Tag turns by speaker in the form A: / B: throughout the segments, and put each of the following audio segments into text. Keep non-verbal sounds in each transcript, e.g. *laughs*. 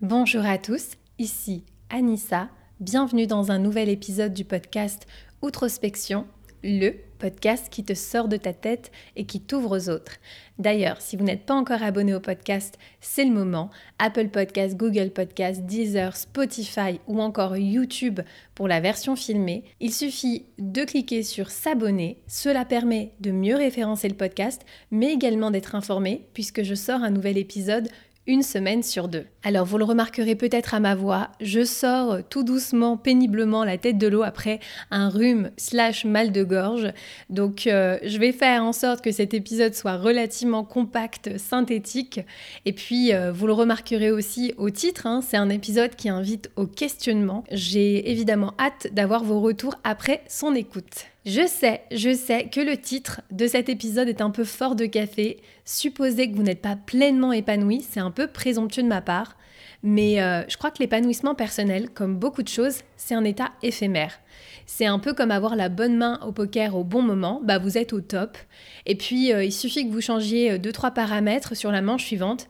A: Bonjour à tous, ici Anissa. Bienvenue dans un nouvel épisode du podcast Outrospection, le podcast qui te sort de ta tête et qui t'ouvre aux autres. D'ailleurs, si vous n'êtes pas encore abonné au podcast, c'est le moment. Apple Podcast, Google Podcast, Deezer, Spotify ou encore YouTube pour la version filmée. Il suffit de cliquer sur s'abonner. Cela permet de mieux référencer le podcast, mais également d'être informé puisque je sors un nouvel épisode une semaine sur deux. Alors vous le remarquerez peut-être à ma voix, je sors tout doucement, péniblement la tête de l'eau après un rhume slash mal de gorge. Donc euh, je vais faire en sorte que cet épisode soit relativement compact, synthétique. Et puis euh, vous le remarquerez aussi au titre, hein, c'est un épisode qui invite au questionnement. J'ai évidemment hâte d'avoir vos retours après son écoute. Je sais, je sais que le titre de cet épisode est un peu fort de café. Supposer que vous n'êtes pas pleinement épanoui, c'est un peu présomptueux de ma part. Mais euh, je crois que l'épanouissement personnel, comme beaucoup de choses, c'est un état éphémère. C'est un peu comme avoir la bonne main au poker au bon moment, bah vous êtes au top. Et puis euh, il suffit que vous changiez 2-3 euh, paramètres sur la manche suivante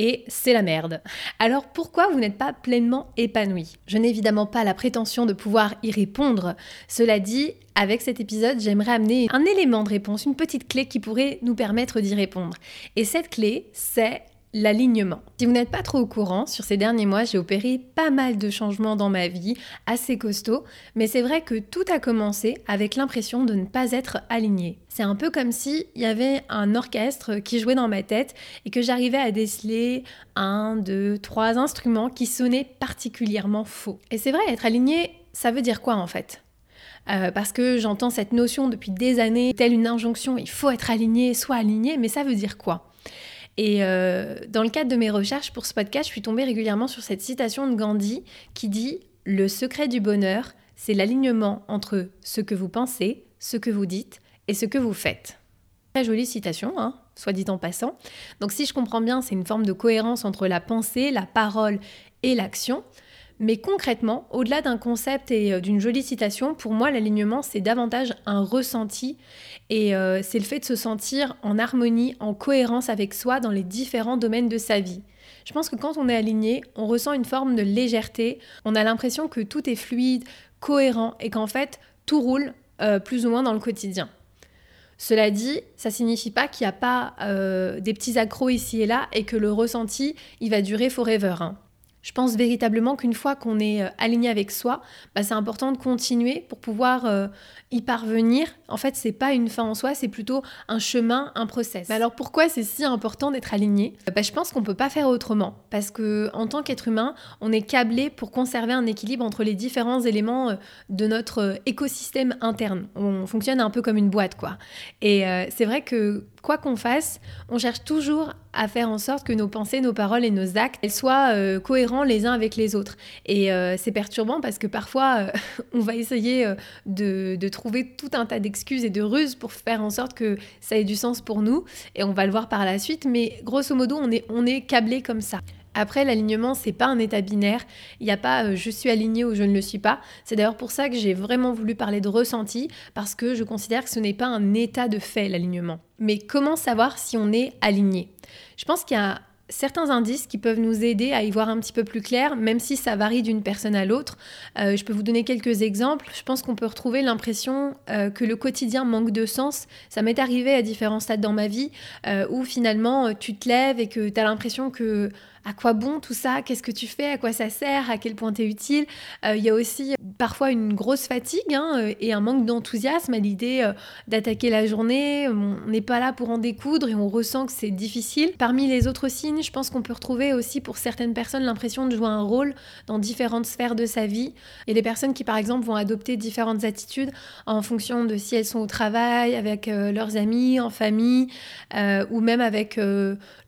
A: et c'est la merde. Alors pourquoi vous n'êtes pas pleinement épanoui Je n'ai évidemment pas la prétention de pouvoir y répondre. Cela dit, avec cet épisode, j'aimerais amener un élément de réponse, une petite clé qui pourrait nous permettre d'y répondre. Et cette clé, c'est l'alignement. Si vous n'êtes pas trop au courant, sur ces derniers mois, j'ai opéré pas mal de changements dans ma vie, assez costauds, mais c'est vrai que tout a commencé avec l'impression de ne pas être aligné. C'est un peu comme si il y avait un orchestre qui jouait dans ma tête et que j'arrivais à déceler un, deux, trois instruments qui sonnaient particulièrement faux. Et c'est vrai, être aligné, ça veut dire quoi en fait? Euh, parce que j'entends cette notion depuis des années, telle une injonction, il faut être aligné, soit aligné, mais ça veut dire quoi? Et euh, dans le cadre de mes recherches pour ce podcast, je suis tombée régulièrement sur cette citation de Gandhi qui dit Le secret du bonheur, c'est l'alignement entre ce que vous pensez, ce que vous dites et ce que vous faites. Très jolie citation, hein, soit dit en passant. Donc si je comprends bien, c'est une forme de cohérence entre la pensée, la parole et l'action. Mais concrètement, au-delà d'un concept et euh, d'une jolie citation, pour moi, l'alignement, c'est davantage un ressenti et euh, c'est le fait de se sentir en harmonie, en cohérence avec soi dans les différents domaines de sa vie. Je pense que quand on est aligné, on ressent une forme de légèreté, on a l'impression que tout est fluide, cohérent et qu'en fait, tout roule euh, plus ou moins dans le quotidien. Cela dit, ça signifie pas qu'il n'y a pas des petits accros ici et là et que le ressenti, il va durer forever. Hein. Je pense véritablement qu'une fois qu'on est euh, aligné avec soi, bah, c'est important de continuer pour pouvoir euh, y parvenir. En fait, c'est pas une fin en soi, c'est plutôt un chemin, un process. alors pourquoi c'est si important d'être aligné? Bah, Je pense qu'on peut pas faire autrement parce que en tant qu'être humain, on est câblé pour conserver un équilibre entre les différents éléments euh, de notre écosystème interne. On fonctionne un peu comme une boîte, quoi. Et c'est vrai que quoi qu'on fasse, on cherche toujours à faire en sorte que nos pensées, nos paroles et nos actes soient euh, cohérents les uns avec les autres. Et euh, c'est perturbant parce que parfois, euh, *laughs* on va essayer de, de, trouver tout un tas d'excuses et de ruses pour faire en sorte que ça ait du sens pour nous. Et on va le voir par la suite. Mais grosso modo, on est, on est câblé comme ça. Après, l'alignement, c'est pas un état binaire. Il n'y a pas euh, je suis aligné ou je ne le suis pas. C'est d'ailleurs pour ça que j'ai vraiment voulu parler de ressenti, parce que je considère que ce n'est pas un état de fait, l'alignement. Mais comment savoir si on est aligné? Je pense qu'il y a certains indices qui peuvent nous aider à y voir un petit peu plus clair, même si ça varie d'une personne à l'autre. Euh, je peux vous donner quelques exemples. Je pense qu'on peut retrouver l'impression euh, que le quotidien manque de sens. Ça m'est arrivé à différents stades dans ma vie où finalement tu te lèves et que tu as l'impression que à quoi bon tout ça? Qu'est-ce que tu fais? À quoi ça sert? À quel point tu es utile? Euh, Il y a aussi parfois une grosse fatigue hein, euh, et un manque d'enthousiasme à l'idée euh, d'attaquer la journée. On n'est pas là pour en découdre et on ressent que c'est difficile. Parmi les autres signes, je pense qu'on peut retrouver aussi pour certaines personnes l'impression de jouer un rôle dans différentes sphères de sa vie. Et les personnes qui par exemple vont adopter différentes attitudes en fonction de si elles sont au travail, avec leurs amis, en famille ou même avec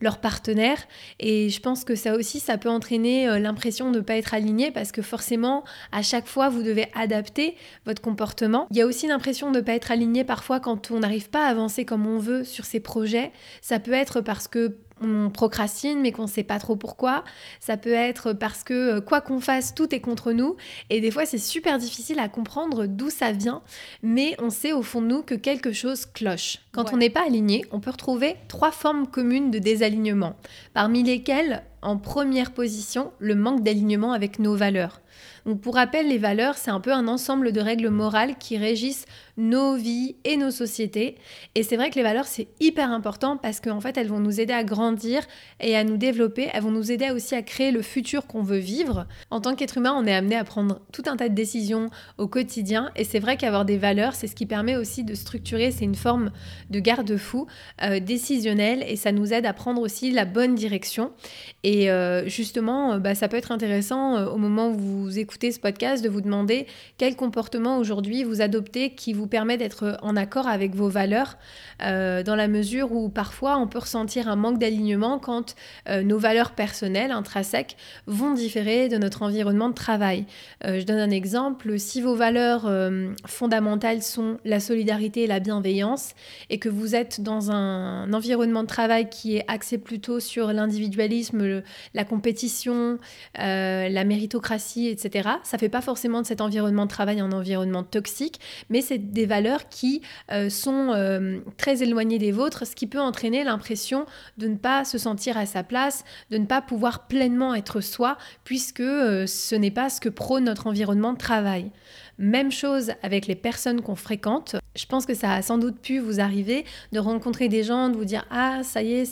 A: leurs partenaires. Et je pense que ça aussi, ça peut entraîner euh, l'impression de ne pas être aligné parce que forcément, à chaque fois, vous devez adapter votre comportement. Il y a aussi l'impression de ne pas être aligné parfois quand on n'arrive pas à avancer comme on veut sur ses projets. Ça peut être parce que on procrastine mais qu'on ne sait pas trop pourquoi. Ça peut être parce que euh, quoi qu'on fasse, tout est contre nous. Et des fois, c'est super difficile à comprendre d'où ça vient, mais on sait au fond de nous que quelque chose cloche. Quand on n'est pas aligné, on peut retrouver trois formes communes de désalignement, parmi lesquelles en première position le manque d'alignement avec nos valeurs. Pour rappel, les valeurs, c'est un peu un ensemble de règles morales qui régissent nos vies et nos sociétés. Et c'est vrai que les valeurs, c'est hyper important parce qu'en fait, elles vont nous aider à grandir et à nous développer. Elles vont nous aider aussi à créer le futur qu'on veut vivre. En tant qu'être humain, on est amené à prendre tout un tas de décisions au quotidien. Et c'est vrai qu'avoir des valeurs, c'est ce qui permet aussi de structurer. C'est une forme de garde-fou euh, décisionnel et ça nous aide à prendre aussi la bonne direction. Et euh, justement, euh, bah, ça peut être intéressant au moment où vous écoutez ce podcast de vous demander quel comportement aujourd'hui vous adoptez qui vous permet d'être en accord avec vos valeurs, euh, dans la mesure où parfois on peut ressentir un manque d'alignement quand euh, nos valeurs personnelles, intrinsèques, vont différer de notre environnement de travail. Euh, je donne un exemple, si vos valeurs fondamentales sont la solidarité et la bienveillance, et que vous êtes dans un, environnement de travail qui est axé plutôt sur l'individualisme, la compétition, la méritocratie, ça fait pas forcément de cet environnement de travail un environnement toxique, mais c'est des valeurs qui euh, sont euh, très éloignées des vôtres, ce qui peut entraîner l'impression de ne pas se sentir à sa place, de ne pas pouvoir pleinement être soi, puisque euh, ce n'est pas ce que prône notre environnement de travail. Même chose avec les personnes qu'on fréquente. Je pense que ça a sans doute pu vous arriver de rencontrer des gens, de vous dire Ah, ça y est,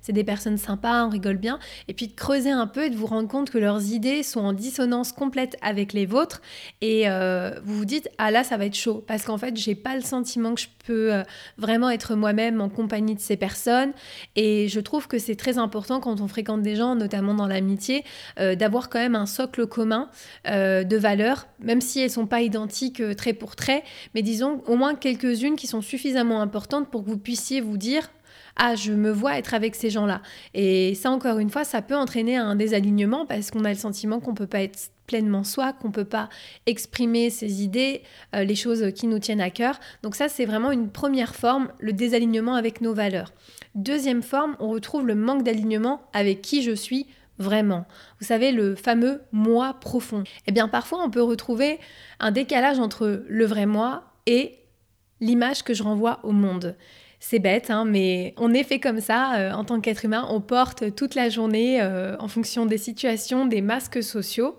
A: c'est des personnes sympas, on rigole bien. Et puis de creuser un peu et de vous rendre compte que leurs idées sont en dissonance complète avec les vôtres. Et euh, vous vous dites Ah là, ça va être chaud. Parce qu'en fait, j'ai pas le sentiment que je peux euh, vraiment être moi-même en compagnie de ces personnes. Et je trouve que c'est très important quand on fréquente des gens, notamment dans l'amitié, euh, d'avoir quand même un socle commun de valeurs, même si elles sont pas identiques euh, trait pour trait, mais disons au moins quelques-unes qui sont suffisamment importantes pour que vous puissiez vous dire ah, je me vois être avec ces gens-là. Et ça, encore une fois, ça peut entraîner un désalignement parce qu'on a le sentiment qu'on peut pas être pleinement soi, qu'on peut pas exprimer ses idées, euh, les choses qui nous tiennent à cœur. Donc ça, c'est vraiment une première forme, le désalignement avec nos valeurs. Deuxième forme, on retrouve le manque d'alignement avec qui je suis vraiment. Vous savez, le fameux moi profond. Eh bien, parfois, on peut retrouver un décalage entre le vrai moi et l'image que je renvoie au monde. C'est bête, hein, mais on est fait comme ça euh, en tant qu'être humain. On porte toute la journée, euh, en fonction des situations, des masques sociaux.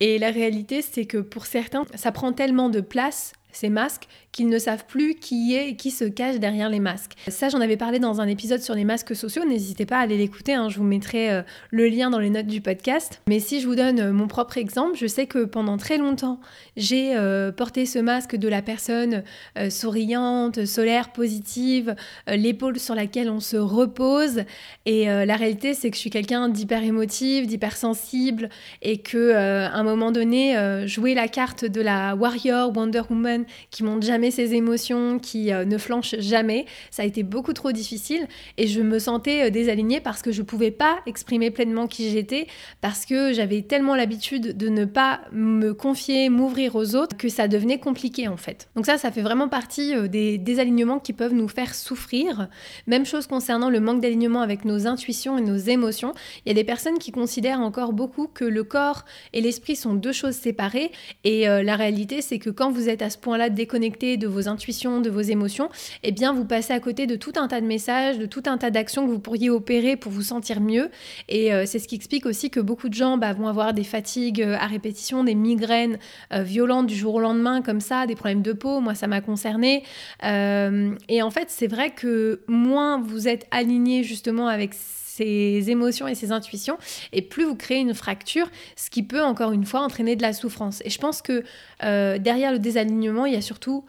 A: Et la réalité, c'est que pour certains, ça prend tellement de place ces masques qu'ils ne savent plus qui est et qui se cache derrière les masques. Ça, j'en avais parlé dans un épisode sur les masques sociaux. N'hésitez pas à aller l'écouter. Hein. je vous mettrai euh, le lien dans les notes du podcast. Mais si je vous donne euh, mon propre exemple, je sais que pendant très longtemps, j'ai euh, porté ce masque de la personne souriante, solaire, positive, l'épaule sur laquelle on se repose. Et la réalité, c'est que je suis quelqu'un d'hyper émotive, d'hyper sensible, et que à un moment donné, jouer la carte de la warrior, Wonder Woman, qui monte jamais ses émotions, qui euh, ne flanche jamais. Ça a été beaucoup trop difficile et je me sentais euh, désalignée parce que je pouvais pas exprimer pleinement qui j'étais, parce que j'avais tellement l'habitude de ne pas me confier, m'ouvrir aux autres, que ça devenait compliqué en fait. Donc ça, ça fait vraiment partie euh, des désalignements qui peuvent nous faire souffrir. Même chose concernant le manque d'alignement avec nos intuitions et nos émotions. Il y a des personnes qui considèrent encore beaucoup que le corps et l'esprit sont deux choses séparées et la réalité c'est que quand vous êtes à ce point-là déconnecté de vos intuitions, de vos émotions, eh bien vous passez à côté de tout un tas de messages, de tout un tas d'actions que vous pourriez opérer pour vous sentir mieux. Et euh, c'est ce qui explique aussi que beaucoup de gens bah, vont avoir des fatigues euh, à répétition, des migraines euh, violentes du jour au lendemain comme ça, des problèmes de peau. Moi, ça m'a concerné. et en fait, c'est vrai que moins vous êtes aligné justement avec ses émotions et ses intuitions, et plus vous créez une fracture, ce qui peut encore une fois entraîner de la souffrance. Et je pense que derrière le désalignement, il y a surtout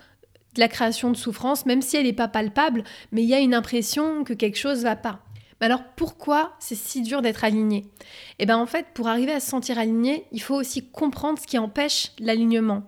A: de la création de souffrance, même si elle n'est pas palpable, mais il y a une impression que quelque chose va pas. Mais alors pourquoi c'est si dur d'être aligné? Eh bien en fait, pour arriver à se sentir aligné, il faut aussi comprendre ce qui empêche l'alignement.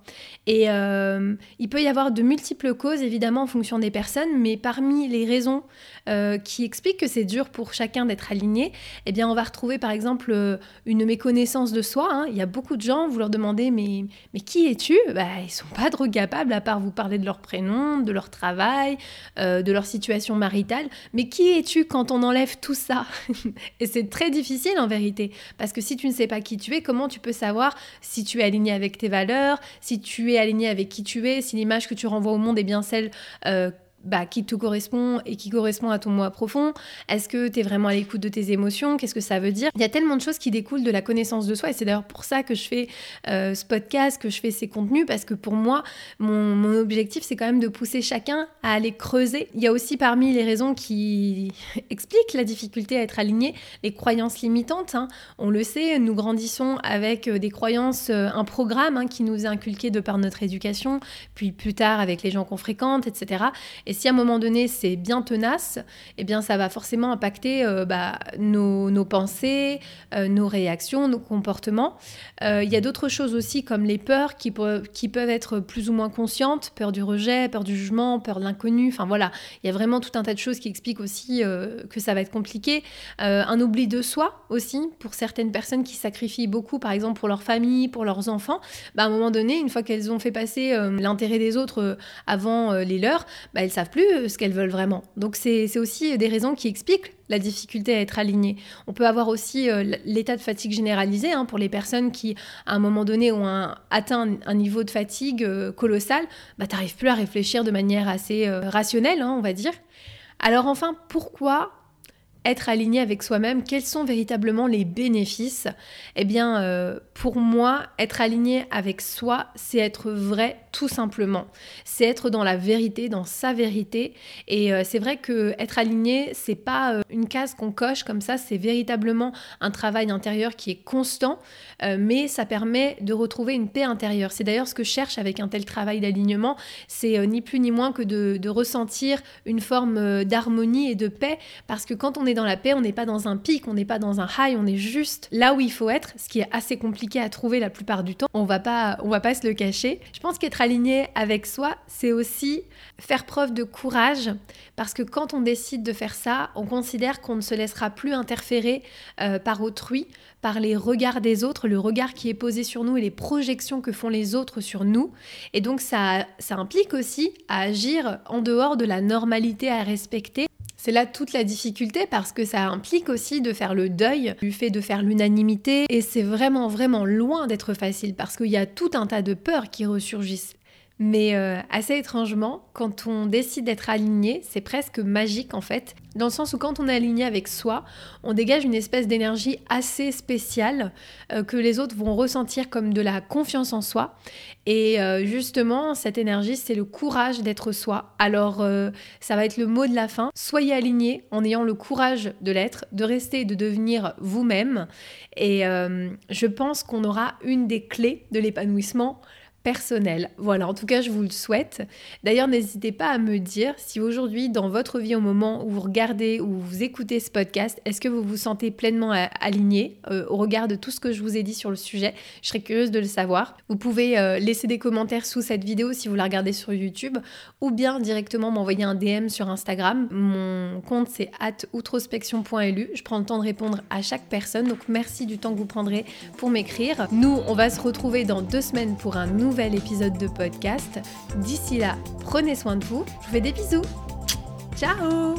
A: Et euh, il peut y avoir de multiples causes, évidemment, en fonction des personnes, mais parmi les raisons euh, qui expliquent que c'est dur pour chacun d'être aligné, eh bien, on va retrouver par exemple euh, une méconnaissance de soi. Hein. Il y a beaucoup de gens, vous leur demandez mais, mais qui es-tu? Bah, Ils sont pas trop capables, à part vous parler de leur prénom, de leur travail, de leur situation maritale. Mais qui es-tu quand on enlève tout ça. *laughs* Et c'est très difficile en vérité, parce que si tu ne sais pas qui tu es, comment tu peux savoir si tu es aligné avec tes valeurs, si tu es aligné avec qui tu es, si l'image que tu renvoies au monde est bien celle euh, bah, qui te correspond et qui correspond à ton moi profond Est-ce que tu es vraiment à l'écoute de tes émotions? Qu'est-ce que ça veut dire? Il y a tellement de choses qui découlent de la connaissance de soi et c'est d'ailleurs pour ça que je fais euh, ce podcast, que je fais ces contenus parce que pour moi, mon, objectif c'est quand même de pousser chacun à aller creuser. Il y a aussi parmi les raisons qui *laughs* expliquent la difficulté à être aligné, les croyances limitantes. Hein. On le sait, nous grandissons avec euh, des croyances, euh, un programme hein, qui nous est inculqué de par notre éducation, puis plus tard avec les gens qu'on fréquente, etc. Et et si à un moment donné c'est bien tenace, eh bien ça va forcément impacter euh, bah, nos, pensées, euh, nos réactions, nos comportements. Euh, il y a d'autres choses aussi comme les peurs qui, qui, peuvent être plus ou moins conscientes, peur du rejet, peur du jugement, peur de l'inconnu. Enfin voilà, il y a vraiment tout un tas de choses qui expliquent aussi que ça va être compliqué. un oubli de soi aussi pour certaines personnes qui sacrifient beaucoup, par exemple pour leur famille, pour leurs enfants. Bah, à un moment donné, une fois qu'elles ont fait passer l'intérêt des autres avant les leurs, bah, elles savent plus euh, ce qu'elles veulent vraiment. Donc c'est aussi des raisons qui expliquent la difficulté à être aligné. On peut avoir aussi euh, l'état de fatigue généralisé hein, pour les personnes qui, à un moment donné, ont atteint un, niveau de fatigue euh, colossal. Bah, tu n'arrives plus à réfléchir de manière assez rationnelle, hein, on va dire. Alors enfin, pourquoi être aligné avec soi-même, quels sont véritablement les bénéfices? Eh bien, euh, pour moi, être aligné avec soi, c'est être vrai tout simplement. C'est être dans la vérité, dans sa vérité. Et euh, c'est vrai que être aligné, c'est pas euh, une case qu'on coche comme ça, c'est véritablement un travail intérieur qui est constant, mais ça permet de retrouver une paix intérieure. C'est d'ailleurs ce que je cherche avec un tel travail d'alignement, c'est ni plus ni moins que de, de ressentir une forme d'harmonie et de paix, parce que quand on dans la paix, on n'est pas dans un pic, on n'est pas dans un high, on est juste là où il faut être, ce qui est assez compliqué à trouver la plupart du temps. On va pas, on va pas se le cacher. Je pense qu'être aligné avec soi, c'est aussi faire preuve de courage, parce que quand on décide de faire ça, on considère qu'on ne se laissera plus interférer euh, par autrui, par les regards des autres, le regard qui est posé sur nous et les projections que font les autres sur nous. Et donc ça, ça implique aussi à agir en dehors de la normalité à respecter c'est là toute la difficulté parce que ça implique aussi de faire le deuil du fait de faire l'unanimité et c'est vraiment vraiment loin d'être facile parce qu'il y a tout un tas de peurs qui ressurgissent. Mais euh, assez étrangement, quand on décide d'être aligné, c'est presque magique en fait, dans le sens où quand on est aligné avec soi, on dégage une espèce d'énergie assez spéciale euh, que les autres vont ressentir comme de la confiance en soi. Et euh, justement, cette énergie, c'est le courage d'être soi. Alors, ça va être le mot de la fin. Soyez aligné en ayant le courage de l'être, de rester et de devenir vous-même. Et je pense qu'on aura une des clés de l'épanouissement personnel. Voilà, en tout cas, je vous le souhaite. D'ailleurs, n'hésitez pas à me dire si aujourd'hui, dans votre vie, au moment où vous regardez ou vous écoutez ce podcast, est-ce que vous vous sentez pleinement aligné euh, au regard de tout ce que je vous ai dit sur le sujet Je serais curieuse de le savoir. Vous pouvez euh, laisser des commentaires sous cette vidéo si vous la regardez sur YouTube ou bien directement m'envoyer un DM sur Instagram. Mon compte, c'est outrospection.lu. Je prends le temps de répondre à chaque personne, donc merci du temps que vous prendrez pour m'écrire. Nous, on va se retrouver dans deux semaines pour un nouveau épisode de podcast. D'ici là, prenez soin de vous. Je vous fais des bisous. Ciao